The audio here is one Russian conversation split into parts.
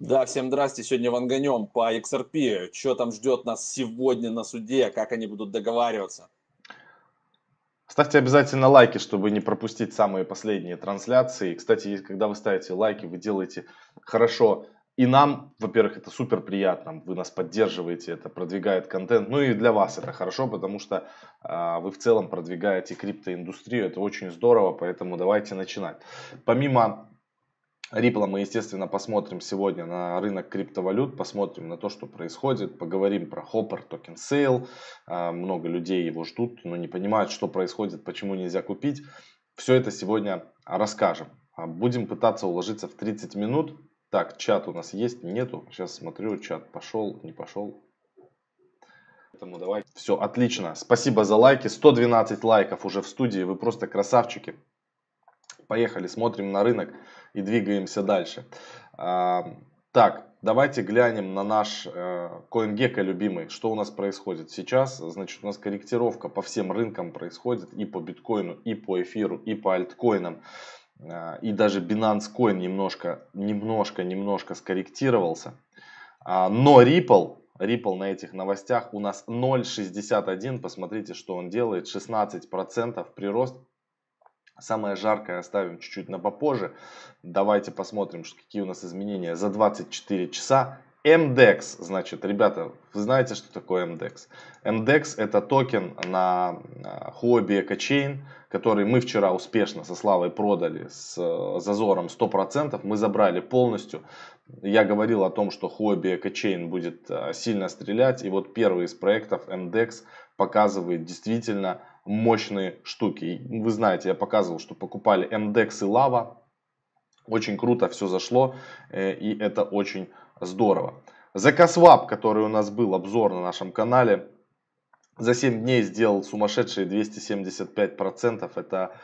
Да, всем здрасте. Сегодня ванганем по XRP. Что там ждет нас сегодня на суде? Как они будут договариваться? Ставьте обязательно лайки, чтобы не пропустить самые последние трансляции. Кстати, когда вы ставите лайки, вы делаете хорошо и нам, во-первых, это супер приятно, вы нас поддерживаете, это продвигает контент. Ну и для вас это хорошо, потому что э, вы в целом продвигаете криптоиндустрию, это очень здорово, поэтому давайте начинать. Помимо Ripple мы, естественно, посмотрим сегодня на рынок криптовалют, посмотрим на то, что происходит, поговорим про Hopper Token Sale. А, много людей его ждут, но не понимают, что происходит, почему нельзя купить. Все это сегодня расскажем. А, будем пытаться уложиться в 30 минут. Так, чат у нас есть, нету. Сейчас смотрю, чат пошел, не пошел. Поэтому давай. Все, отлично. Спасибо за лайки. 112 лайков уже в студии. Вы просто красавчики. Поехали, смотрим на рынок и двигаемся дальше. А, так, давайте глянем на наш э, CoinGecko любимый. Что у нас происходит сейчас? Значит, у нас корректировка по всем рынкам происходит. И по биткоину, и по эфиру, и по альткоинам. А, и даже Binance Coin немножко, немножко, немножко скорректировался. А, но Ripple, Ripple на этих новостях у нас 0.61. Посмотрите, что он делает. 16% прирост. Самое жаркое оставим чуть-чуть на попозже. Давайте посмотрим, какие у нас изменения за 24 часа. MDEX, значит, ребята, вы знаете, что такое MDEX? MDEX это токен на Huobi EcoChain, который мы вчера успешно со Славой продали с э, зазором 100%. Мы забрали полностью. Я говорил о том, что Huobi EcoChain будет э, сильно стрелять. И вот первый из проектов MDEX показывает действительно мощные штуки. Вы знаете, я показывал, что покупали MDEX и Lava. Очень круто все зашло, э, и это очень здорово. ZK который у нас был обзор на нашем канале, за 7 дней сделал сумасшедшие 275%. Это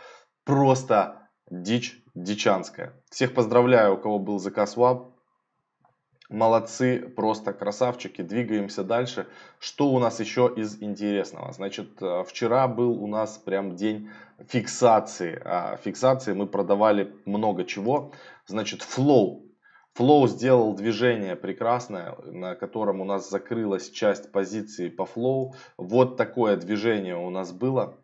просто дичь дичанская. Всех поздравляю, у кого был ZK Молодцы, просто красавчики. Двигаемся дальше. Что у нас еще из интересного? Значит, э, вчера был у нас прям день фиксации. А фиксации мы продавали много чего. Значит, Flow. Flow сделал движение прекрасное, на котором у нас закрылась часть позиции по Flow. Вот такое движение у нас было.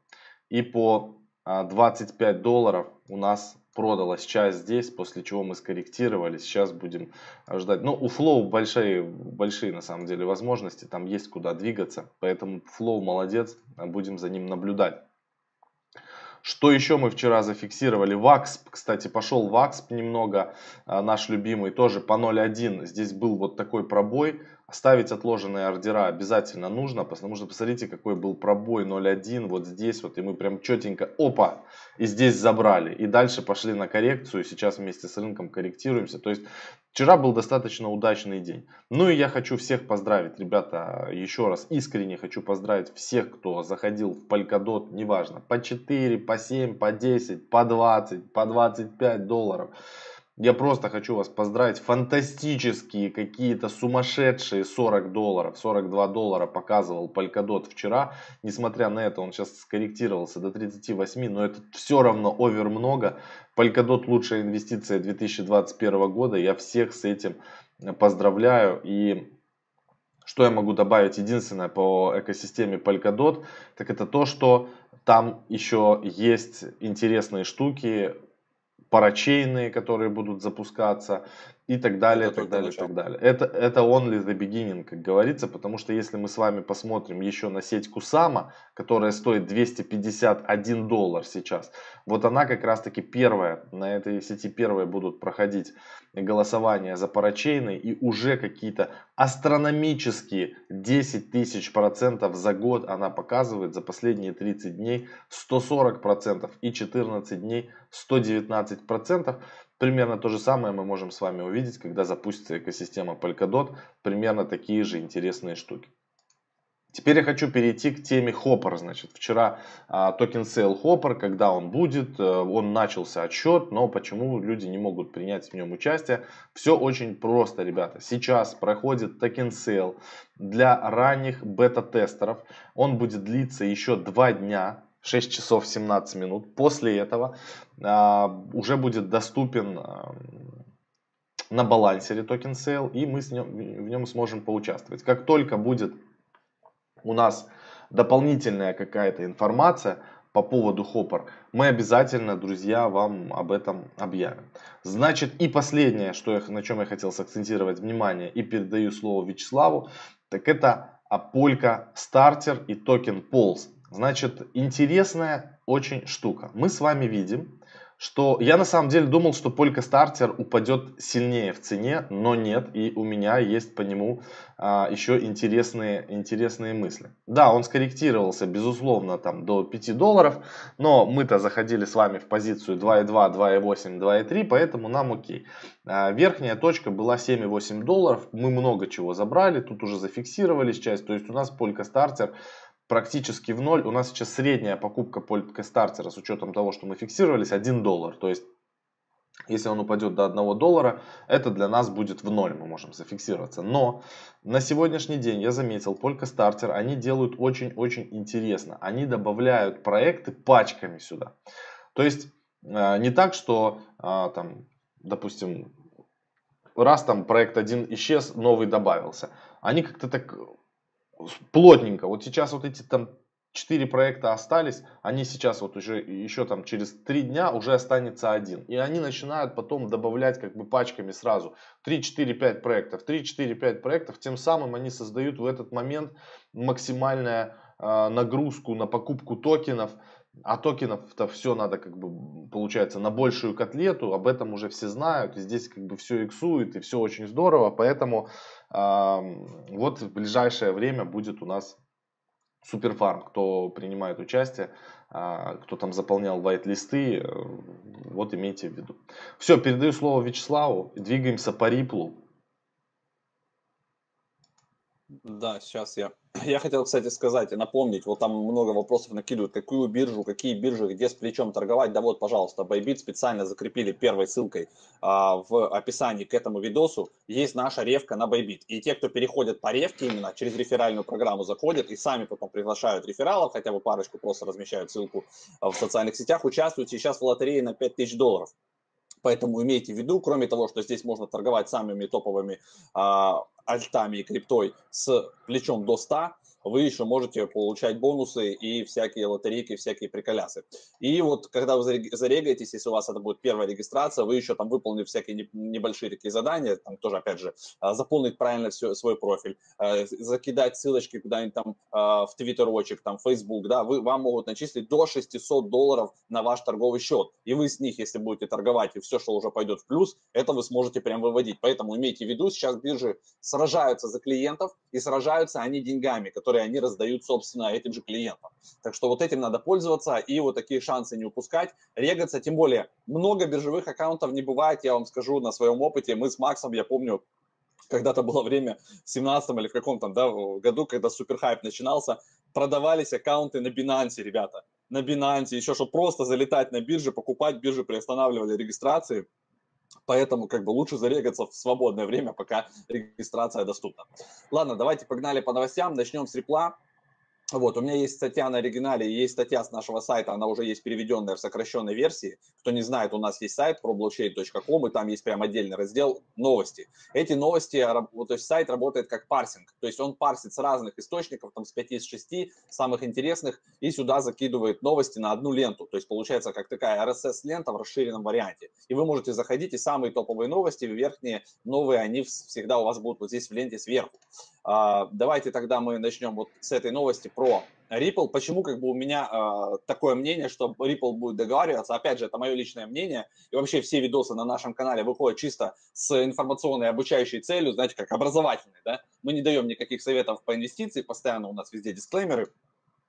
И по 25 а, долларов у нас продалась часть здесь, после чего мы скорректировали. Сейчас будем ждать. Ну, у Flow большие, большие на самом деле возможности, там есть куда двигаться. Поэтому Flow молодец, будем за ним наблюдать. Что еще мы вчера зафиксировали? Ваксп, кстати, пошел Ваксп немного, а, наш любимый, тоже по 0.1. Здесь был вот такой пробой. Ставить отложенные ордера обязательно нужно, потому что посмотрите, какой был пробой 0.1 вот здесь вот, и мы прям четенько, опа, и здесь забрали. И дальше пошли на коррекцию, сейчас вместе с рынком корректируемся. То есть вчера был достаточно удачный день. Ну и я хочу всех поздравить, ребята, еще раз искренне хочу поздравить всех, кто заходил в Polkadot, неважно, по 4, по 7, по 10, по 20, по 25 долларов. Я просто хочу вас поздравить. Фантастические какие-то сумасшедшие 40 долларов. 42 доллара показывал Polkadot вчера. Несмотря на это, он сейчас скорректировался до 38, но это все равно овер много. Polkadot лучшая инвестиция 2021 года. Я всех с этим поздравляю. И что я могу добавить? Единственное по экосистеме Polkadot, так это то, что там еще есть интересные штуки парачейные, которые будут запускаться и так далее, это так далее, начало. так далее. Это, это only the beginning, как говорится, потому что если мы с вами посмотрим еще на сеть Кусама, которая стоит 251 доллар сейчас, вот она как раз таки первая, на этой сети первая будут проходить голосования за парачейны и уже какие-то астрономические 10 тысяч процентов за год она показывает за последние 30 дней 140 процентов и 14 дней 119 процентов. Примерно то же самое мы можем с вами увидеть, когда запустится экосистема Polkadot. Примерно такие же интересные штуки. Теперь я хочу перейти к теме Hopper. Значит, вчера а, token sale Hopper, когда он будет, а, он начался отсчет, но почему люди не могут принять в нем участие? Все очень просто, ребята. Сейчас проходит token sale для ранних бета-тестеров. Он будет длиться еще два дня. 6 часов 17 минут. После этого а, уже будет доступен а, на балансере token sale, и мы с нем, в нем сможем поучаствовать. Как только будет у нас дополнительная какая-то информация по поводу Hopper, мы обязательно, друзья, вам об этом объявим. Значит, и последнее, что я, на чем я хотел сакцентировать внимание и передаю слово Вячеславу, так это Apolka Starter и токен Pulse. Значит, интересная очень штука. Мы с вами видим, что я на самом деле думал, что Полька Стартер упадет сильнее в цене, но нет, и у меня есть по нему а, еще интересные, интересные мысли. Да, он скорректировался, безусловно, там до 5 долларов, но мы-то заходили с вами в позицию 2.2, 2.8, 2.3, поэтому нам окей. А, верхняя точка была 7,8 долларов, мы много чего забрали, тут уже зафиксировались часть, то есть у нас Полька Стартер практически в ноль. У нас сейчас средняя покупка стартера с учетом того, что мы фиксировались, 1 доллар. То есть, если он упадет до 1 доллара, это для нас будет в ноль, мы можем зафиксироваться. Но на сегодняшний день я заметил, Полька Стартер, они делают очень-очень интересно. Они добавляют проекты пачками сюда. То есть, э, не так, что э, там, допустим, раз там проект один исчез, новый добавился. Они как-то так плотненько. Вот сейчас вот эти там четыре проекта остались, они сейчас вот уже еще там через три дня уже останется один. И они начинают потом добавлять как бы пачками сразу 3, 4, 5 проектов. 3, 4, 5 проектов. Тем самым они создают в этот момент максимальную э, нагрузку на покупку токенов. А токенов-то все надо как бы, получается, на большую котлету, об этом уже все знают, и здесь как бы все иксует, и все очень здорово, поэтому вот в ближайшее время будет у нас суперфарм, кто принимает участие, а, кто там заполнял вайт-листы, э, вот имейте в виду. Все, передаю слово Вячеславу, двигаемся по Риплу. Да, сейчас я. Я хотел, кстати, сказать и напомнить, вот там много вопросов накидывают, какую биржу, какие биржи, где с плечом торговать. Да вот, пожалуйста, Bybit специально закрепили первой ссылкой а, в описании к этому видосу. Есть наша ревка на Bybit. И те, кто переходят по ревке именно через реферальную программу, заходят и сами потом приглашают рефералов, хотя бы парочку просто размещают ссылку в социальных сетях, участвуют сейчас в лотерее на 5000 долларов. Поэтому имейте в виду, кроме того, что здесь можно торговать самыми топовыми а, альтами и криптой с плечом до 100, вы еще можете получать бонусы и всякие лотерейки, всякие приколясы. И вот когда вы зарегаетесь, если у вас это будет первая регистрация, вы еще там выполнили всякие небольшие такие задания, там тоже, опять же, а, заполнить правильно все, свой профиль, а, закидать ссылочки куда-нибудь там а, в твиттерочек, там, Facebook, да, вы, вам могут начислить до 600 долларов на ваш торговый счет. И вы с них, если будете торговать, и все, что уже пойдет в плюс, это вы сможете прям выводить. Поэтому имейте в виду, сейчас биржи сражаются за клиентов, и сражаются они деньгами, которые которые они раздают, собственно, этим же клиентам. Так что вот этим надо пользоваться и вот такие шансы не упускать, регаться, тем более много биржевых аккаунтов не бывает, я вам скажу на своем опыте, мы с Максом, я помню, когда-то было время в 17 или в каком-то да, году, когда суперхайп начинался, продавались аккаунты на Binance, ребята, на Binance, еще что просто залетать на бирже, покупать, биржи приостанавливали регистрации, Поэтому как бы лучше зарегаться в свободное время, пока регистрация доступна. Ладно, давайте погнали по новостям. Начнем с репла. Вот, у меня есть статья на оригинале, есть статья с нашего сайта, она уже есть переведенная в сокращенной версии. Кто не знает, у нас есть сайт problockchain.com, и там есть прям отдельный раздел новости. Эти новости, то есть сайт работает как парсинг, то есть он парсит с разных источников, там с 5 из 6 самых интересных, и сюда закидывает новости на одну ленту. То есть получается как такая RSS-лента в расширенном варианте. И вы можете заходить, и самые топовые новости, верхние новые, они всегда у вас будут вот здесь в ленте сверху. А, давайте тогда мы начнем вот с этой новости про Ripple. Почему как бы у меня э, такое мнение, что Ripple будет договариваться? Опять же, это мое личное мнение. И вообще все видосы на нашем канале выходят чисто с информационной обучающей целью, знаете, как образовательной. Да? Мы не даем никаких советов по инвестиции, постоянно у нас везде дисклеймеры.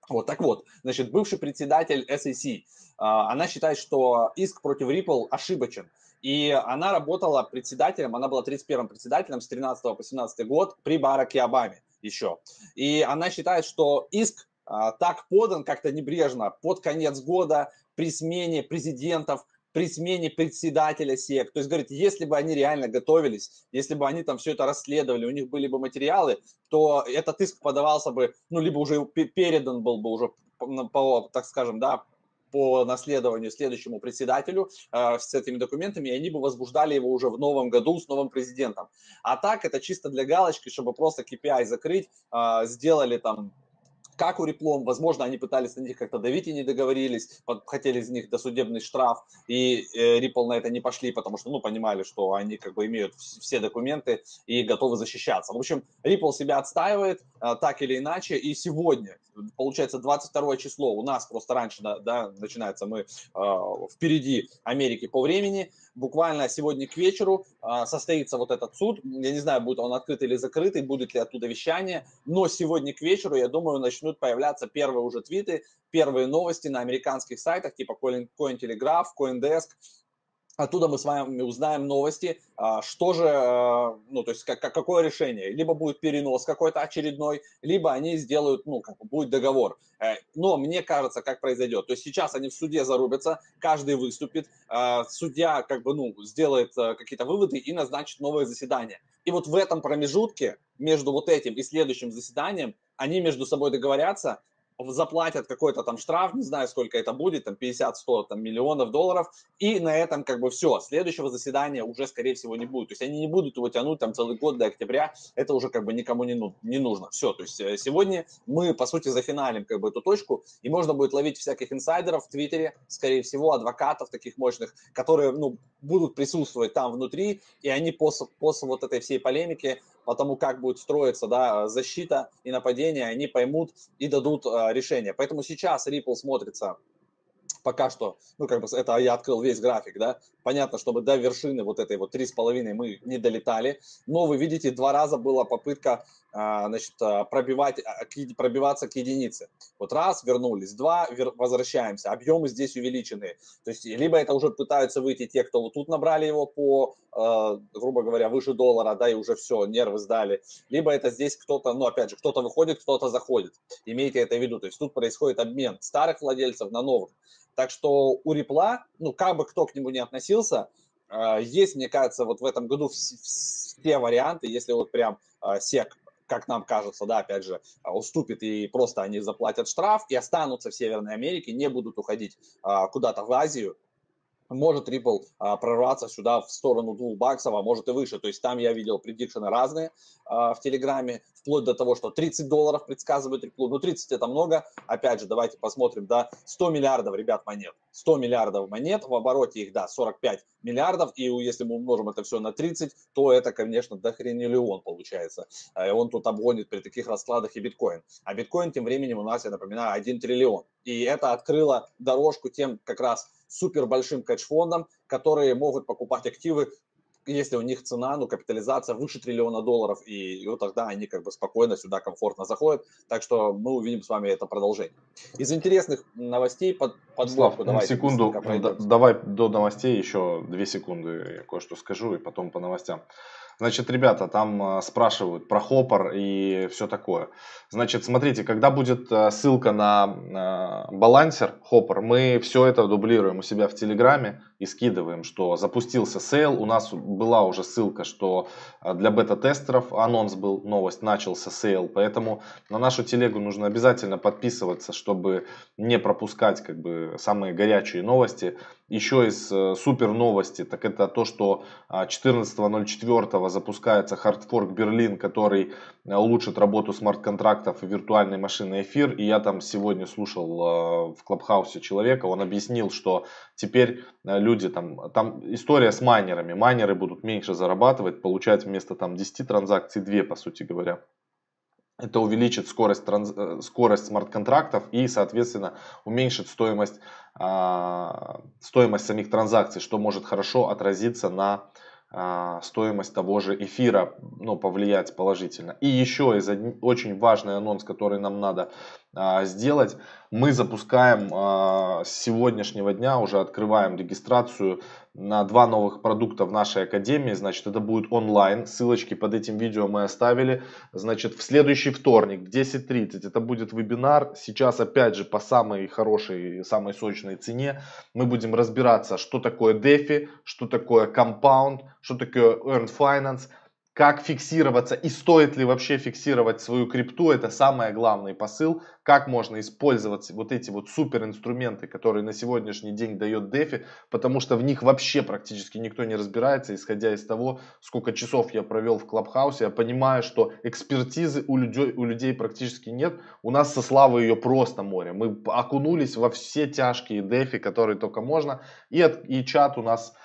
Вот, так вот, значит, бывший председатель SEC, э, она считает, что иск против Ripple ошибочен. И она работала председателем, она была 31-м председателем с 13 по 17 год при Бараке Обаме еще. И она считает, что иск а, так подан как-то небрежно под конец года при смене президентов, при смене председателя СЕК. То есть, говорит, если бы они реально готовились, если бы они там все это расследовали, у них были бы материалы, то этот иск подавался бы, ну, либо уже передан был бы уже, по, так скажем, да, по наследованию следующему председателю э, с этими документами, и они бы возбуждали его уже в новом году с новым президентом. А так это чисто для галочки, чтобы просто KPI закрыть, э, сделали там как у Реплом, возможно, они пытались на них как-то давить и не договорились, хотели из них досудебный штраф, и э, Ripple на это не пошли, потому что, ну, понимали, что они как бы имеют все документы и готовы защищаться. В общем, Ripple себя отстаивает э, так или иначе, и сегодня, получается, 22 число, у нас просто раньше, да, начинается, мы э, впереди Америки по времени, буквально сегодня к вечеру а, состоится вот этот суд. Я не знаю, будет он открытый или закрытый, будет ли оттуда вещание, но сегодня к вечеру, я думаю, начнут появляться первые уже твиты, первые новости на американских сайтах типа Cointelegraph, Coindesk, Оттуда мы с вами узнаем новости, а, что же, а, ну, то есть как, какое решение. Либо будет перенос какой-то очередной, либо они сделают, ну, как будет договор. Э, но мне кажется, как произойдет. То есть сейчас они в суде зарубятся, каждый выступит, а, судья как бы, ну, сделает какие-то выводы и назначит новое заседание. И вот в этом промежутке между вот этим и следующим заседанием они между собой договорятся, заплатят какой-то там штраф, не знаю, сколько это будет, там 50-100 там, миллионов долларов, и на этом как бы все. Следующего заседания уже, скорее всего, не будет. То есть они не будут его тянуть там целый год до октября, это уже как бы никому не, ну, не нужно. Все, то есть э, сегодня мы, по сути, зафиналим как бы эту точку, и можно будет ловить всяких инсайдеров в Твиттере, скорее всего, адвокатов таких мощных, которые, ну, будут присутствовать там внутри, и они после, после вот этой всей полемики по тому, как будет строиться да, защита и нападение, они поймут и дадут э, решение. Поэтому сейчас Ripple смотрится пока что, ну, как бы это я открыл весь график, да, понятно, чтобы до вершины вот этой вот три с половиной мы не долетали, но вы видите, два раза была попытка, а, значит, а, пробивать, а, пробиваться к единице. Вот раз, вернулись, два, возвращаемся, объемы здесь увеличены, то есть либо это уже пытаются выйти те, кто вот тут набрали его по, грубо говоря, выше доллара, да, и уже все, нервы сдали, либо это здесь кто-то, ну, опять же, кто-то выходит, кто-то заходит, имейте это в виду, то есть тут происходит обмен старых владельцев на новых. Так что у Рипла, ну, как бы кто к нему не относился, а, есть, мне кажется, вот в этом году все варианты, если вот прям а, сек как нам кажется, да, опять же, а, уступит и просто они заплатят штраф и останутся в Северной Америке, не будут уходить куда-то в Азию, может Ripple а, прорваться сюда в сторону двух баксов, а может и выше. То есть там я видел предикшены разные а, в Телеграме, вплоть до того, что 30 долларов предсказывает Ripple. Ну, 30 это много. Опять же, давайте посмотрим, да, 100 миллиардов, ребят, монет. 100 миллиардов монет, в обороте их, да, 45 миллиардов. И если мы умножим это все на 30, то это, конечно, дохренелион получается. И он тут обгонит при таких раскладах и биткоин. А биткоин тем временем у нас, я напоминаю, 1 триллион. И это открыло дорожку тем как раз супер большим кэш-фондам, которые могут покупать активы если у них цена, ну, капитализация выше триллиона долларов, и, и вот тогда они как бы спокойно сюда комфортно заходят. Так что мы увидим с вами это продолжение. Из интересных новостей под подборку давай. Секунду, давай до новостей еще две секунды я кое-что скажу, и потом по новостям. Значит, ребята, там а, спрашивают про Hopper и все такое. Значит, смотрите, когда будет а, ссылка на а, Balancer Hopper, мы все это дублируем у себя в Телеграме и скидываем, что запустился sale. У нас была уже ссылка, что для бета-тестеров анонс был, новость, начался сейл. Поэтому на нашу телегу нужно обязательно подписываться, чтобы не пропускать как бы самые горячие новости. Еще из э, супер новости, так это то, что 14.04 запускается хардфорк Берлин, который э, улучшит работу смарт-контрактов и виртуальной машины эфир. И я там сегодня слушал э, в Клабхаусе человека, он объяснил, что теперь люди там, там история с майнерами, майнеры будут меньше зарабатывать, получать вместо там 10 транзакций 2, по сути говоря. Это увеличит скорость, транз... Э, скорость смарт-контрактов и, соответственно, уменьшит стоимость, а, стоимость самих транзакций, что может хорошо отразиться на а, стоимость того же эфира ну, повлиять положительно. И еще из очень важный анонс, который нам надо сделать. Мы запускаем а, с сегодняшнего дня, уже открываем регистрацию на два новых продукта в нашей академии. Значит, это будет онлайн. Ссылочки под этим видео мы оставили. Значит, в следующий вторник в 10.30 это будет вебинар. Сейчас, опять же, по самой хорошей, самой сочной цене мы будем разбираться, что такое DeFi, что такое Compound, что такое Earned Finance – как фиксироваться и стоит ли вообще фиксировать свою крипту, это самый главный посыл, как можно использовать вот эти вот супер инструменты, которые на сегодняшний день дает DeFi, потому что в них вообще практически никто не разбирается, исходя из того, сколько часов я провел в Клабхаусе, я понимаю, что экспертизы у людей, у людей практически нет, у нас со Славой ее просто море, мы окунулись во все тяжкие DeFi, которые только можно, и, и чат у нас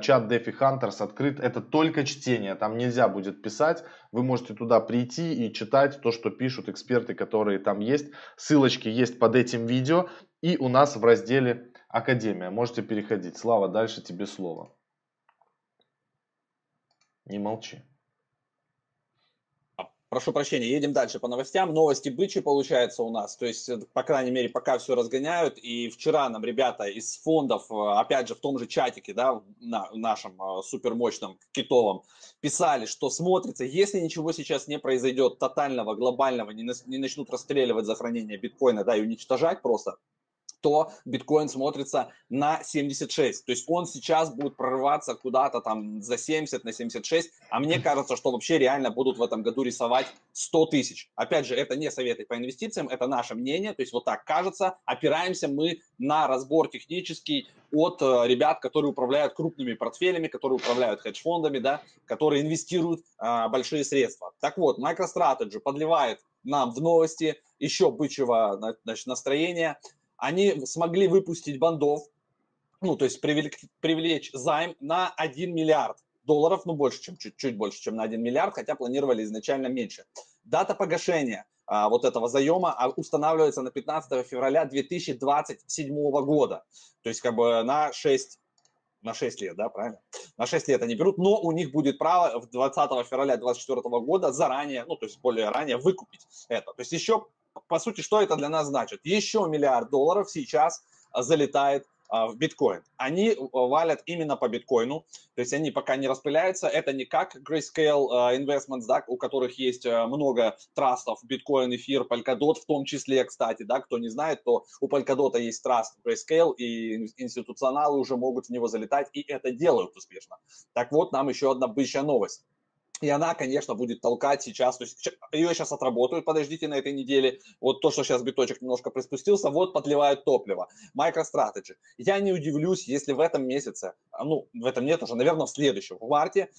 чат DeFi Hunters открыт. Это только чтение, там нельзя будет писать. Вы можете туда прийти и читать то, что пишут эксперты, которые там есть. Ссылочки есть под этим видео и у нас в разделе Академия. Можете переходить. Слава, дальше тебе слово. Не молчи. Прошу прощения, едем дальше по новостям. Новости бычьи получается у нас. То есть, э, по крайней мере, пока все разгоняют. И вчера нам ребята из фондов, э, опять же, в том же чатике, да, на нашем э, супермощном китовом, писали, что смотрится, если ничего сейчас не произойдет тотального, глобального, не, не начнут расстреливать за хранение биткоина, да, и уничтожать просто, то биткоин смотрится на 76. То есть он сейчас будет прорываться куда-то там за 70, на 76. А мне кажется, что вообще реально будут в этом году рисовать 100 тысяч. Опять же, это не советы по инвестициям, это наше мнение. То есть вот так кажется. Опираемся мы на разбор технический от э, ребят, которые управляют крупными портфелями, которые управляют хедж-фондами, да, которые инвестируют э, большие средства. Так вот, MicroStrategy подливает нам в новости еще бычьего значит, настроения они смогли выпустить бандов, ну, то есть привлечь, привлечь займ на 1 миллиард долларов, ну, больше, чем чуть, чуть больше, чем на 1 миллиард, хотя планировали изначально меньше. Дата погашения а, вот этого заема а, устанавливается на 15 февраля 2027 года. То есть как бы на 6 на 6 лет, да, правильно? На 6 лет они берут, но у них будет право в 20 февраля 2024 года заранее, ну, то есть более ранее выкупить это. То есть еще по сути, что это для нас значит? Еще миллиард долларов сейчас а, залетает а, в биткоин. Они а, валят именно по биткоину, то есть они пока не распыляются. Это не как Grayscale Investments, да, у которых есть много трастов, биткоин, эфир, Polkadot в том числе, кстати, да, кто не знает, то у Polkadot есть траст Grayscale, и институционалы уже могут в него залетать, и это делают успешно. Так вот, нам еще одна бычья новость. И она, конечно, будет толкать сейчас, то есть ее сейчас отработают, подождите на этой неделе. Вот то, что сейчас биточек немножко приспустился, вот подливают топливо. MicroStrategy. Я не удивлюсь, если в этом месяце, а, ну, в этом нет уже, наверное, в следующем, в марте,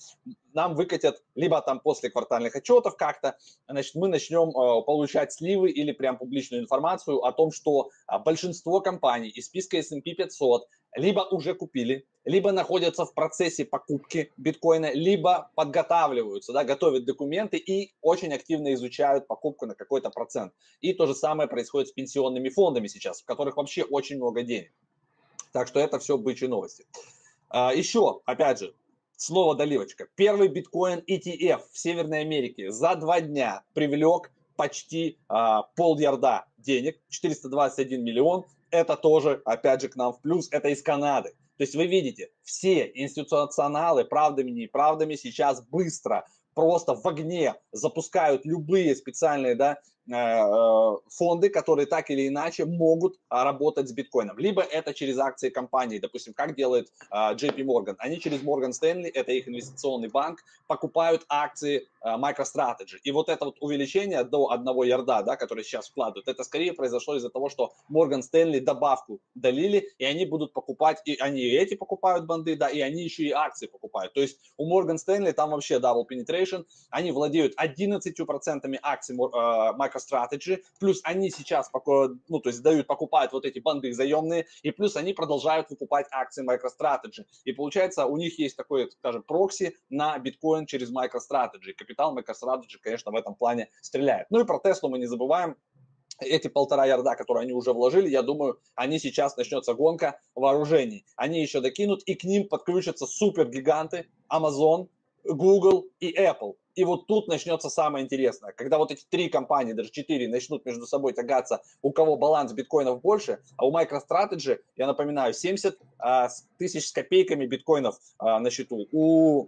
нам выкатят либо там после квартальных отчетов как-то, значит, мы начнем э, получать сливы или прям публичную информацию о том, что э, большинство компаний из списка S&P 500 либо уже купили, либо находятся в процессе покупки биткоина, либо подготавливаются, да, готовят документы и очень активно изучают покупку на какой-то процент. И то же самое происходит с пенсионными фондами сейчас, в которых вообще очень много денег. Так что это все бычьи новости. А, еще, опять же, слово доливочка. Первый биткоин ETF в Северной Америке за два дня привлек почти а, полярда денег, 421 миллион это тоже, опять же, к нам в плюс, это из Канады. То есть вы видите, все институционалы, правдами, неправдами, сейчас быстро, просто в огне запускают любые специальные да, Э, э, фонды, которые так или иначе могут работать с биткоином. Либо это через акции компании, допустим, как делает JP Morgan. Они через Morgan Stanley, это их инвестиционный банк, покупают акции MicroStrategy. И вот это вот увеличение до одного ярда, да, который сейчас вкладывают, это скорее произошло из-за того, что Morgan Stanley добавку долили, и они будут покупать, и они и эти покупают банды, да, и они еще и акции покупают. То есть у Morgan Stanley там вообще double penetration, они владеют 11% акций MicroStrategy, MicroStrategy, плюс они сейчас, ну, то есть дают, покупают вот эти банды заемные, и плюс они продолжают выкупать акции MicroStrategy. И получается, у них есть такой, скажем, прокси на биткоин через MicroStrategy. Капитал MicroStrategy, конечно, в этом плане стреляет. Ну и про Теслу мы не забываем, эти полтора ярда, которые они уже вложили, я думаю, они сейчас начнется гонка вооружений. Они еще докинут, и к ним подключатся супергиганты Amazon, Google и Apple. И вот тут начнется самое интересное. Когда вот эти три компании, даже четыре, начнут между собой тягаться, у кого баланс биткоинов больше, а у MicroStrategy, я напоминаю, 70 а, тысяч с копейками биткоинов а, на счету. У,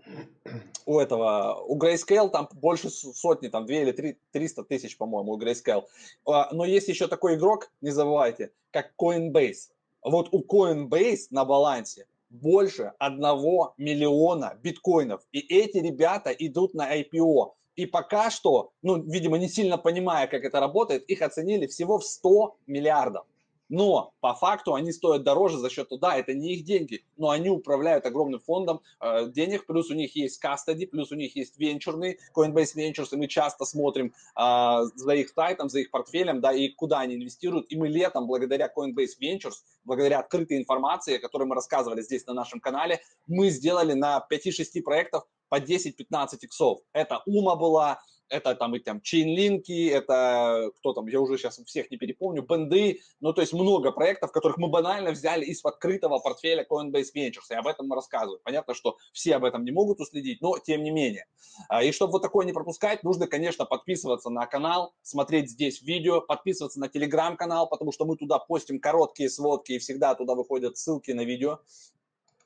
у этого, у Grayscale там больше сотни, там 2 или 3, 300 тысяч, по-моему, у Grayscale. А, но есть еще такой игрок, не забывайте, как Coinbase. Вот у Coinbase на балансе больше одного миллиона биткоинов. И эти ребята идут на IPO. И пока что, ну, видимо, не сильно понимая, как это работает, их оценили всего в 100 миллиардов но по факту они стоят дороже за счет, да, это не их деньги, но они управляют огромным фондом э, денег, плюс у них есть custody, плюс у них есть венчурный, Coinbase Ventures, и мы часто смотрим э, за их сайтом, за их портфелем, да, и куда они инвестируют, и мы летом, благодаря Coinbase Ventures, благодаря открытой информации, о которой мы рассказывали здесь на нашем канале, мы сделали на 5-6 проектов по 10-15 иксов. Это Ума была, это там и там чейнлинки, это кто там, я уже сейчас всех не перепомню, бенды, ну то есть много проектов, которых мы банально взяли из открытого портфеля Coinbase Ventures, и об этом мы рассказываем. Понятно, что все об этом не могут уследить, но тем не менее. А, и чтобы вот такое не пропускать, нужно, конечно, подписываться на канал, смотреть здесь видео, подписываться на телеграм-канал, потому что мы туда постим короткие сводки, и всегда туда выходят ссылки на видео.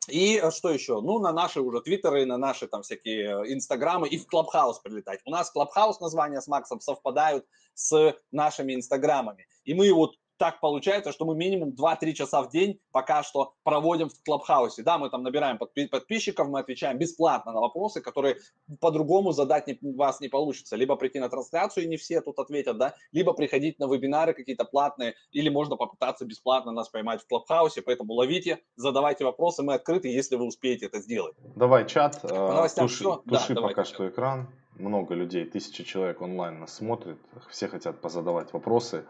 И э, что еще? Ну, на наши уже твиттеры, на наши там всякие э, инстаграмы и в Клабхаус прилетать. У нас Клабхаус названия с Максом совпадают с нашими инстаграмами. И мы вот так получается, что мы минимум 2-3 часа в день пока что проводим в Клабхаусе. Да, мы там набираем подписчиков, мы отвечаем бесплатно на вопросы, которые по-другому задать не, вас не получится. Либо прийти на трансляцию, и не все тут ответят, да, либо приходить на вебинары какие-то платные, или можно попытаться бесплатно нас поймать в Клабхаусе. Поэтому ловите, задавайте вопросы, мы открыты, если вы успеете это сделать. Давай чат, э, туши, туши да, пока что экран много людей, тысячи человек онлайн нас смотрит, все хотят позадавать вопросы.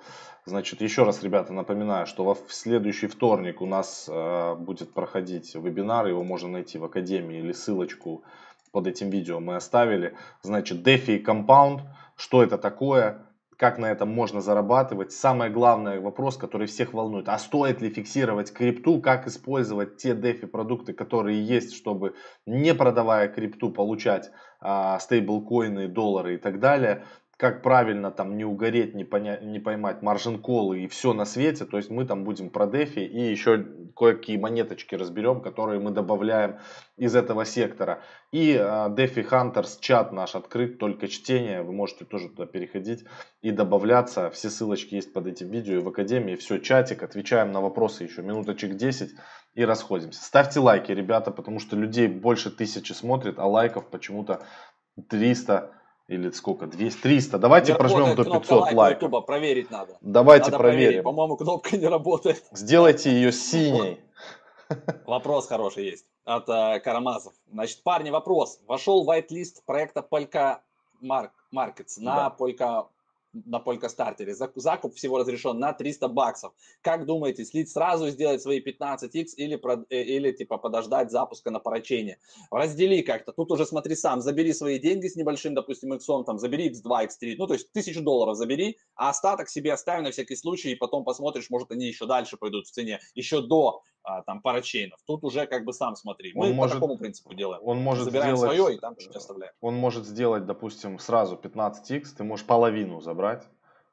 Значит, еще раз, ребята, напоминаю, что в следующий вторник у нас э, будет проходить вебинар, его можно найти в Академии или ссылочку под этим видео мы оставили. Значит, DeFi Compound, что это такое, как на этом можно зарабатывать. Самый главный вопрос, который всех волнует, а стоит ли фиксировать крипту, как использовать те DeFi продукты, которые есть, чтобы не продавая крипту получать а, стейблкоины, доллары и так далее как правильно там не угореть, не, поня... не поймать маржин колы и все на свете. То есть мы там будем про дефи и еще кое-какие монеточки разберем, которые мы добавляем из этого сектора. И DeFi Hunters чат наш открыт, только чтение. Вы можете тоже туда переходить и добавляться. Все ссылочки есть под этим видео и в Академии. Все, чатик, отвечаем на вопросы еще минуточек 10 и расходимся. Ставьте лайки, ребята, потому что людей больше тысячи смотрит, а лайков почему-то 300 или сколько? 200, 300. Давайте не прожмем до 500 лайк лайков. Проверить надо. Давайте надо проверим. проверить. По-моему, кнопка не работает. Сделайте ее синей. Вопрос хороший есть от uh, Карамазов. Значит, парни, вопрос. Вошел в whitelist проекта Polka Markets на да. Polka на Полька стартере. Закуп всего разрешен на 300 баксов. Как думаете, слить сразу сделать свои 15x или, э, или типа подождать запуска на поручение? Раздели как-то. Тут уже смотри сам, забери свои деньги с небольшим, допустим, x, там, забери x2, x3, ну то есть тысячу долларов забери, а остаток себе оставь на всякий случай, и потом посмотришь, может они еще дальше пойдут в цене, еще до а, там парачейнов. Тут уже как бы сам смотри. Мы он по может, такому принципу делаем. Он может Забираем сделать, свое и там чуть оставляем. Он может сделать, допустим, сразу 15x, ты можешь половину забрать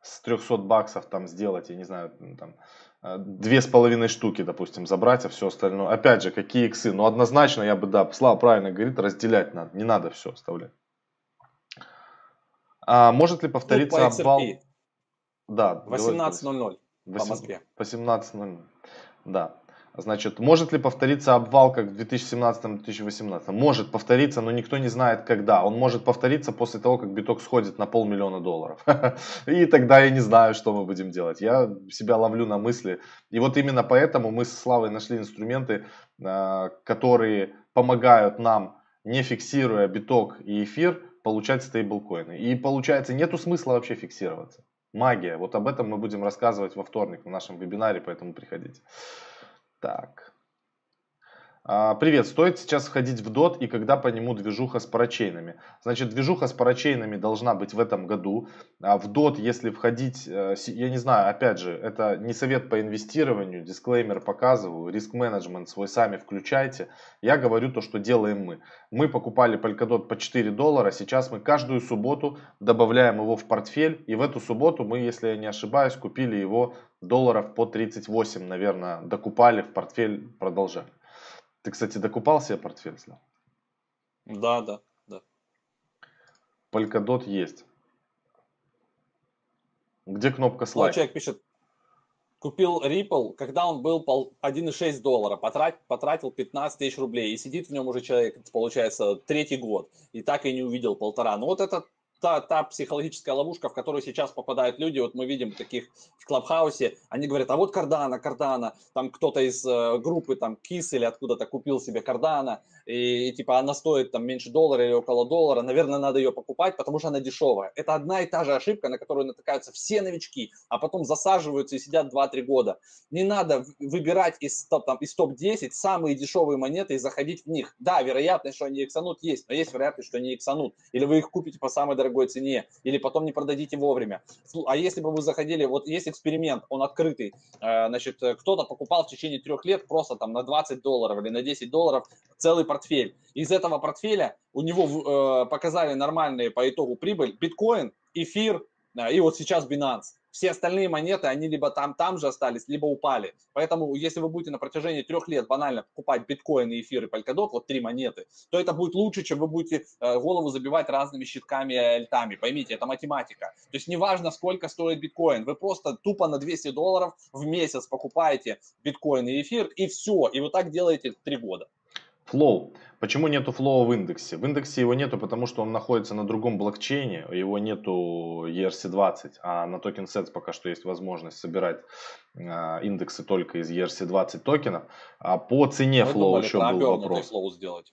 с 300 баксов там сделать, я не знаю, там а, две с половиной штуки, допустим, забрать, а все остальное. Опять же, какие иксы? Но однозначно я бы, да, Слава правильно говорит, разделять надо, не надо все оставлять. А может ли повториться ну, по обвал? Да. 18.00 по Москве. По 17.00, да. Значит, может ли повториться обвал, как в 2017-2018? Может повториться, но никто не знает когда. Он может повториться после того, как биток сходит на полмиллиона долларов. И тогда я не знаю, что мы будем делать. Я себя ловлю на мысли. И вот именно поэтому мы с Славой нашли инструменты, а, которые помогают нам, не фиксируя биток и эфир, получать стейблкоины. И получается, нету смысла вообще фиксироваться. Магия. Вот об этом мы будем рассказывать во вторник на нашем вебинаре, поэтому приходите. Так. А, привет, стоит сейчас входить в DOT и когда по нему движуха с парачейнами? Значит, движуха с парачейнами должна быть в этом году. А в DOT, если входить, э, я не знаю, опять же, это не совет по инвестированию, дисклеймер показываю, риск менеджмент свой сами включайте. Я говорю то, что делаем мы. Мы покупали Polkadot по 4 доллара, сейчас мы каждую субботу добавляем его в портфель. И в эту субботу мы, если я не ошибаюсь, купили его долларов по 38, наверное, докупали в портфель, продолжали. Ты, кстати, докупал себе портфель, Слав? Да, да, да. Polkadot есть. Где кнопка слайд? человек пишет, купил Ripple, когда он был 1,6 доллара, потрат, потратил 15 тысяч рублей, и сидит в нем уже человек, получается, третий год, и так и не увидел полтора. Ну вот это та, та психологическая ловушка, в которую сейчас попадают люди, вот мы видим таких в Клабхаусе, они говорят, а вот Кардана, Кардана, там кто-то из э, группы, там Кис или откуда-то купил себе Кардана, и, и типа она стоит там меньше доллара или около доллара, наверное, надо ее покупать, потому что она дешевая. Это одна и та же ошибка, на которую натыкаются все новички, а потом засаживаются и сидят 2-3 года. Не надо выбирать из, там, из топ-10 самые дешевые монеты и заходить в них. Да, вероятность, что они иксанут есть, но есть вероятность, что они иксанут. Или вы их купите по самой дорогой дорогой цене, или потом не продадите вовремя. А если бы вы заходили, вот есть эксперимент, он открытый, э, значит, кто-то покупал в течение трех лет просто там на 20 долларов или на 10 долларов целый портфель. Из этого портфеля у него э, показали нормальные по итогу прибыль биткоин, эфир э, и вот сейчас Binance все остальные монеты, они либо там, там же остались, либо упали. Поэтому, если вы будете на протяжении трех лет банально покупать биткоин, эфир и полькадот, вот три монеты, то это будет лучше, чем вы будете э, голову забивать разными щитками и альтами. Поймите, это математика. То есть неважно, сколько стоит биткоин, вы просто тупо на 200 долларов в месяц покупаете биткоин и эфир, и все. И вот так делаете три года. Flow. Почему нету Flow в индексе? В индексе его нету, потому что он находится на другом блокчейне, его нету ERC20, а на TokenSets пока что есть возможность собирать а, индексы только из ERC20 токенов. А по цене Flow еще был вопрос. Flow сделать.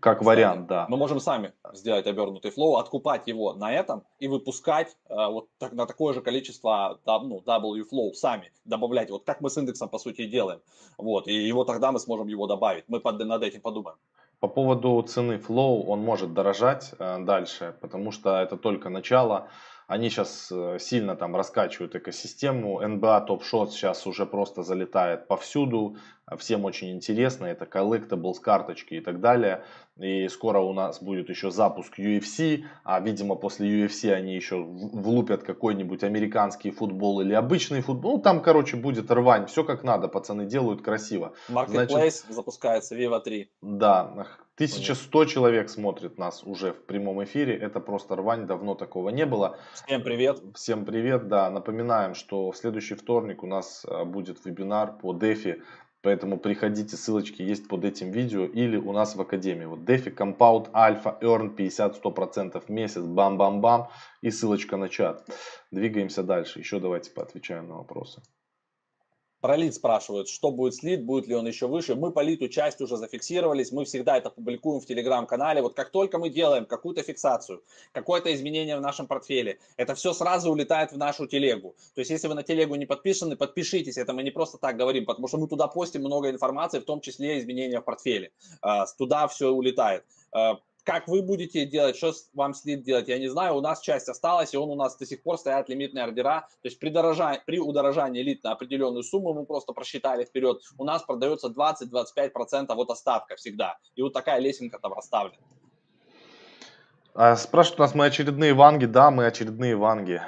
Как вариант, да. Мы можем сами сделать обернутый Flow, откупать его на этом и выпускать э, вот так, на такое же количество ну, W Flow сами добавлять. Вот как мы с индексом по сути делаем. Вот, и его тогда мы сможем его добавить. Мы под, над этим подумаем. По поводу цены Flow, он может дорожать э, дальше, потому что это только начало. Они сейчас э, сильно там раскачивают экосистему. NBA Top Shots сейчас уже просто залетает повсюду. Всем очень интересно. Это collectibles, карточки и так далее. И скоро у нас будет еще запуск UFC. А видимо после UFC они еще влупят какой-нибудь американский футбол или обычный футбол. Ну там, короче, будет рвань. Все как надо. Пацаны делают красиво. Marketplace Значит, запускается, Viva 3. Да, 1100 человек смотрит нас уже в прямом эфире. Это просто рвань, давно такого не было. Всем привет. Всем привет, да. Напоминаем, что в следующий вторник у нас а, будет вебинар по DeFi. Поэтому приходите, ссылочки есть под этим видео или у нас в Академии. Вот DeFi Compound Alpha Earn 50-100% в месяц, бам-бам-бам и ссылочка на чат. Двигаемся дальше. Еще давайте поотвечаем на вопросы. Про лид спрашивают, что будет с лид, будет ли он еще выше. Мы по лиду часть уже зафиксировались, мы всегда это публикуем в телеграм-канале. Вот как только мы делаем какую-то фиксацию, какое-то изменение в нашем портфеле, это все сразу улетает в нашу телегу. То есть, если вы на телегу не подписаны, подпишитесь. Это мы не просто так говорим, потому что мы туда постим много информации, в том числе изменения в портфеле. А, туда все улетает. Как вы будете делать, что вам следует делать, я не знаю. У нас часть осталась, и он у нас до сих пор стоят лимитные ордера. То есть при, дорожании, при удорожании лид на определенную сумму мы просто просчитали вперед. У нас продается 20-25% от остатка всегда. И вот такая лесенка там расставлена. А, спрашивают нас, мы очередные ванги. Да, мы очередные ванги.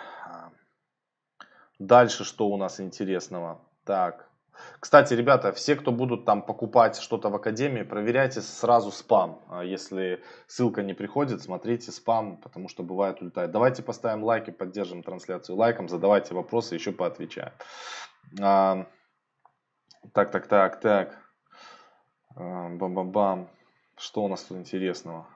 Дальше что у нас интересного? Так. Кстати, ребята, все, кто будут там покупать что-то в Академии, проверяйте сразу спам. А если ссылка не приходит, смотрите спам, потому что бывает улетает. Давайте поставим лайки, поддержим трансляцию лайком, задавайте вопросы, еще поотвечаем. А, так, так, так, так. А, бам-бам-бам. Что у нас тут интересного?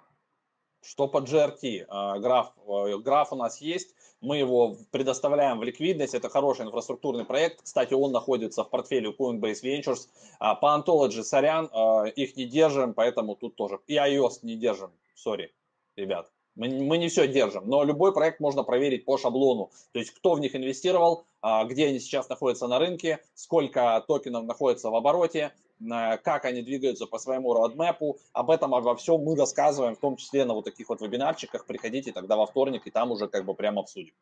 Что по GRT? А, граф, э, граф у нас есть мы его предоставляем в ликвидность, это хороший инфраструктурный проект, кстати, он находится в портфеле Coinbase Ventures, а, по Ontology, сорян, а, их не держим, поэтому тут тоже, и iOS не держим, сори, ребят. Мы, мы не все держим, но любой проект можно проверить по шаблону. То есть, кто в них инвестировал, где они сейчас находятся на рынке, сколько токенов находится в обороте, как они двигаются по своему родмепу. Об этом, обо всем мы рассказываем, в том числе на вот таких вот вебинарчиках. Приходите тогда во вторник, и там уже как бы прямо обсудим.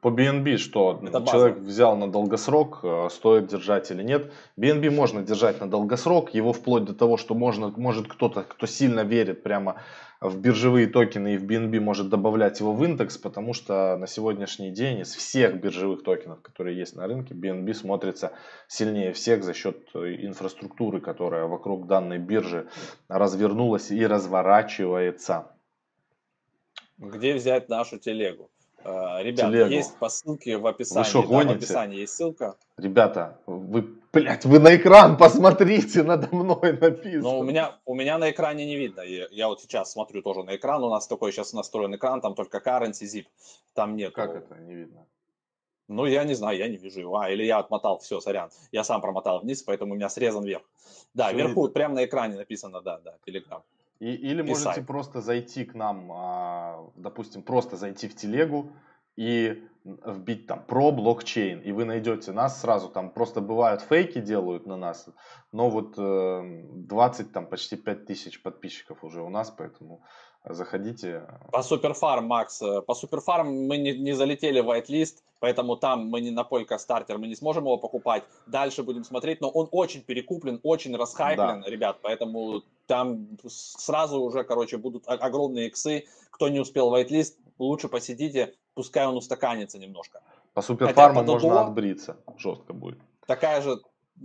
По BNB, что Это человек взял на долгосрок, э, стоит держать или нет. BNB можно держать на долгосрок, его вплоть до того, что можно, может кто-то, кто сильно верит прямо в биржевые токены и в BNB может добавлять его в индекс, потому что на сегодняшний день из всех биржевых токенов, которые есть на рынке, BNB смотрится сильнее всех за счет инфраструктуры, которая вокруг данной биржи развернулась и разворачивается. Где взять нашу телегу? Э, ребят, Телегу. есть по ссылке в описании. Вы что, да, гоните? в описании есть ссылка. Ребята, вы, блядь, вы на экран посмотрите, надо мной написано. Ну, у меня, у меня на экране не видно. Я, я вот сейчас смотрю тоже на экран. У нас такой сейчас настроен экран, там только currency zip. Там нет. Как это не видно? Ну, я не знаю, я не вижу его. А, или я отмотал, все, сорян. Я сам промотал вниз, поэтому у меня срезан вверх. Да, все вверху, видно. прямо на экране написано, да, да, Telegram. И, или Писать. можете просто зайти к нам, а, допустим, просто зайти в телегу и вбить там про блокчейн, и вы найдете нас сразу, там просто бывают фейки делают на нас, но вот 20, там почти 5 тысяч подписчиков уже у нас, поэтому заходите. По Суперфарм, Макс, по Суперфарм мы не, не залетели в whitelist, поэтому там мы не на Полька стартер, мы не сможем его покупать. Дальше будем смотреть, но он очень перекуплен, очень расхайплен, да. ребят, поэтому там сразу уже, короче, будут огромные иксы. Кто не успел в whitelist, лучше посидите, пускай он устаканится немножко. По суперфарму можно отбриться, жестко будет. Такая же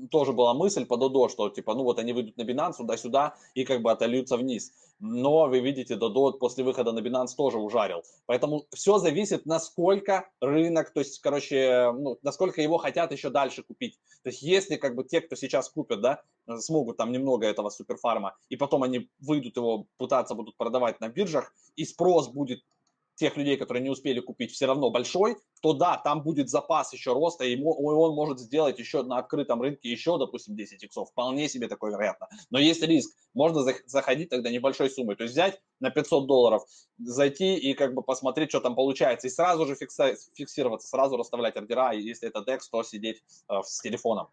тоже была мысль по Додо, что типа, ну вот они выйдут на Binance туда-сюда и как бы отольются вниз. Но вы видите, Додо после выхода на Binance тоже ужарил. Поэтому все зависит, насколько рынок, то есть, короче, ну, насколько его хотят еще дальше купить. То есть, если как бы те, кто сейчас купят, да, смогут там немного этого суперфарма, и потом они выйдут его, пытаться будут продавать на биржах, и спрос будет тех людей, которые не успели купить, все равно большой, то да, там будет запас еще роста, и он может сделать еще на открытом рынке еще, допустим, 10 иксов. Вполне себе такое вероятно. Но есть риск. Можно заходить тогда небольшой суммой. То есть взять на 500 долларов, зайти и как бы посмотреть, что там получается. И сразу же фиксироваться, сразу расставлять ордера. И если это DEX, то сидеть э, с телефоном.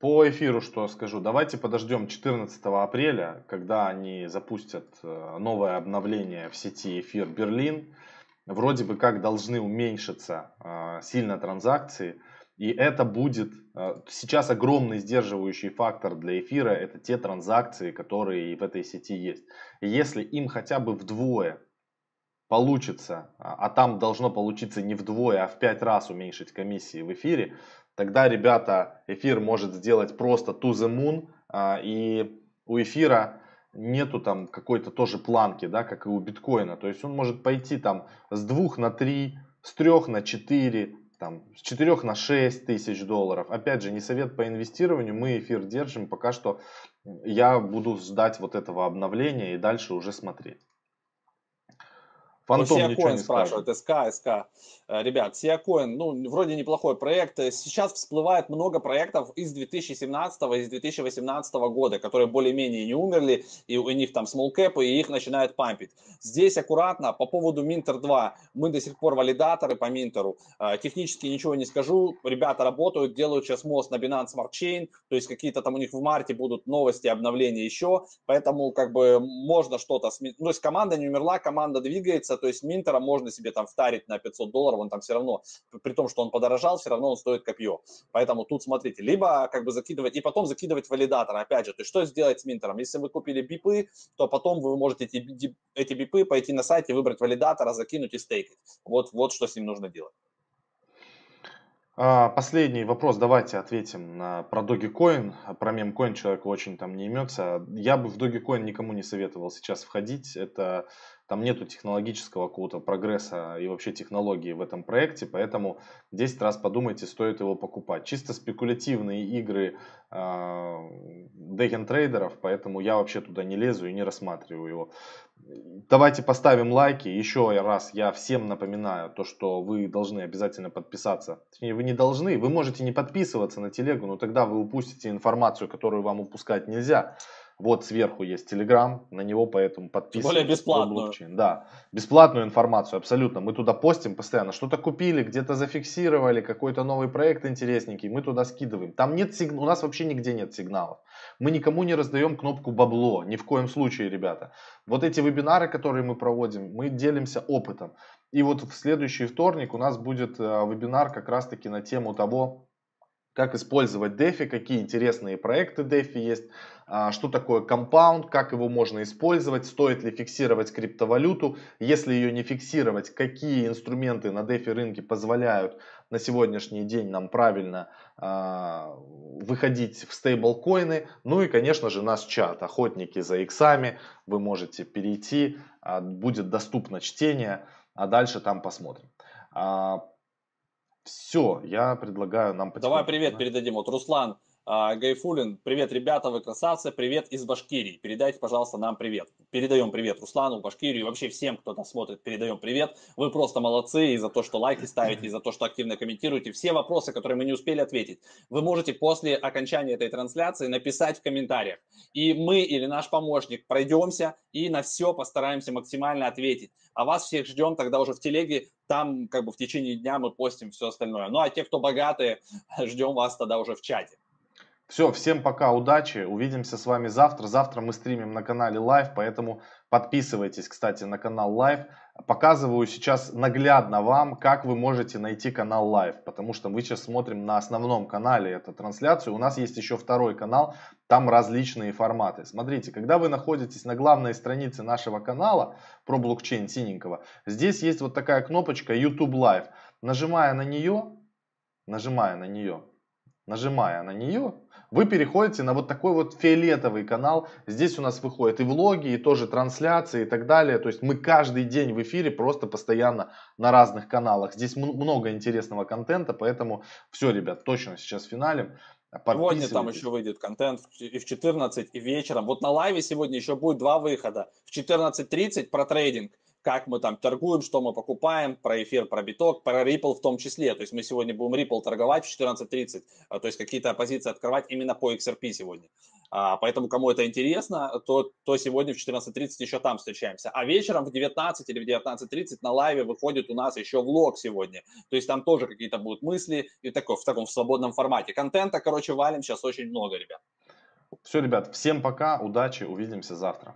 По эфиру что скажу. Давайте подождем 14 апреля, когда они запустят э, новое обновление в сети эфир Берлин вроде бы как должны уменьшиться э, сильно транзакции, и это будет э, сейчас огромный сдерживающий фактор для эфира, это те транзакции, которые в этой сети есть. И если им хотя бы вдвое получится, а, а там должно получиться не вдвое, а в пять раз уменьшить комиссии в эфире, тогда, ребята, эфир может сделать просто to the moon, и у эфира нету там какой-то тоже планки, да, как и у биткоина. То есть он может пойти там с 2 на 3, с 3 на 4, там, с 4 на 6 тысяч долларов. Опять же, не совет по инвестированию, мы эфир держим, пока что я буду ждать вот этого обновления и дальше уже смотреть. Фантом ну, не спрашивает, СК, СК. Э, ребят, Сиакоин, ну, вроде неплохой проект. Сейчас всплывает много проектов из 2017 из 2018 года, которые более-менее не умерли, и у них там small cap, и их начинают пампить. Здесь аккуратно, по поводу Minter 2, мы до сих пор валидаторы по Минтеру. Э, технически ничего не скажу, ребята работают, делают сейчас мост на Binance Smart Chain, то есть какие-то там у них в марте будут новости, обновления еще, поэтому как бы можно что-то, ну, то есть команда не умерла, команда двигается, то есть Минтера можно себе там втарить на 500 долларов, он там все равно, при том, что он подорожал, все равно он стоит копье. Поэтому тут смотрите, либо как бы закидывать, и потом закидывать валидатор, опять же, то есть что сделать с Минтером? Если вы купили бипы, то потом вы можете эти, эти бипы пойти на сайте, выбрать валидатора, закинуть и стейкать. Вот, вот что с ним нужно делать. А, последний вопрос, давайте ответим на, про Dogecoin. Про мемкоин человек очень там не имется. Я бы в Dogecoin никому не советовал сейчас входить. Это там нету технологического какого-то прогресса и вообще технологии в этом проекте, поэтому 10 раз подумайте, стоит его покупать. Чисто спекулятивные игры э, трейдеров, поэтому я вообще туда не лезу и не рассматриваю его. Давайте поставим лайки. Еще раз я всем напоминаю то, что вы должны обязательно подписаться. Точнее, вы не должны, вы можете не подписываться на телегу, но тогда вы упустите информацию, которую вам упускать нельзя. Вот сверху есть Telegram, на него поэтому подписывайтесь. Более бесплатную. Да, бесплатную информацию, абсолютно. Мы туда постим постоянно. Что-то купили, где-то зафиксировали, какой-то новый проект интересненький, мы туда скидываем. Там нет сигнала, у нас вообще нигде нет сигналов. Мы никому не раздаем кнопку бабло, ни в коем случае, ребята. Вот эти вебинары, которые мы проводим, мы делимся опытом. И вот в следующий вторник у нас будет э, вебинар как раз-таки на тему того, как использовать DeFi, какие интересные проекты DeFi есть, а, что такое компаунд, как его можно использовать, стоит ли фиксировать криптовалюту, если ее не фиксировать, какие инструменты на DeFi рынке позволяют на сегодняшний день нам правильно э, выходить в стейблкоины, ну и конечно же наш чат, охотники за иксами, вы можете перейти, э, будет доступно чтение, а дальше там посмотрим. Все, я предлагаю нам... Давай привет передадим. Вот Руслан Гайфулин, привет, ребята, вы красавцы, привет из Башкирии. Передайте, пожалуйста, нам привет. Передаем привет Руслану, Башкирию, вообще всем, кто нас смотрит, передаем привет. Вы просто молодцы и за то, что лайки ставите, и за то, что активно комментируете. Все вопросы, которые мы не успели ответить, вы можете после окончания этой трансляции написать в комментариях. И мы или наш помощник пройдемся и на все постараемся максимально ответить. А вас всех ждем тогда уже в телеге, там как бы в течение дня мы постим все остальное. Ну а те, кто богатые, ждем вас тогда уже в чате. Все, всем пока, удачи, увидимся с вами завтра. Завтра мы стримим на канале Live, поэтому подписывайтесь, кстати, на канал Live. Показываю сейчас наглядно вам, как вы можете найти канал Live, потому что мы сейчас смотрим на основном канале эту трансляцию. У нас есть еще второй канал, там различные форматы. Смотрите, когда вы находитесь на главной странице нашего канала про блокчейн синенького, здесь есть вот такая кнопочка YouTube Live. Нажимая на нее, нажимая на нее, нажимая на нее, вы переходите на вот такой вот фиолетовый канал. Здесь у нас выходят и влоги, и тоже трансляции и так далее. То есть мы каждый день в эфире просто постоянно на разных каналах. Здесь много интересного контента, поэтому все, ребят, точно сейчас финалем. Сегодня там еще выйдет контент и в 14, и вечером. Вот на лайве сегодня еще будет два выхода. В 14.30 про трейдинг как мы там торгуем, что мы покупаем, про эфир, про биток, про Ripple в том числе. То есть мы сегодня будем Ripple торговать в 14.30, а, то есть какие-то позиции открывать именно по XRP сегодня. А, поэтому кому это интересно, то, то сегодня в 14.30 еще там встречаемся. А вечером в 19 или в 19.30 на лайве выходит у нас еще влог сегодня. То есть там тоже какие-то будут мысли и такой, в таком в свободном формате. Контента, короче, валим сейчас очень много, ребят. Все, ребят, всем пока, удачи, увидимся завтра.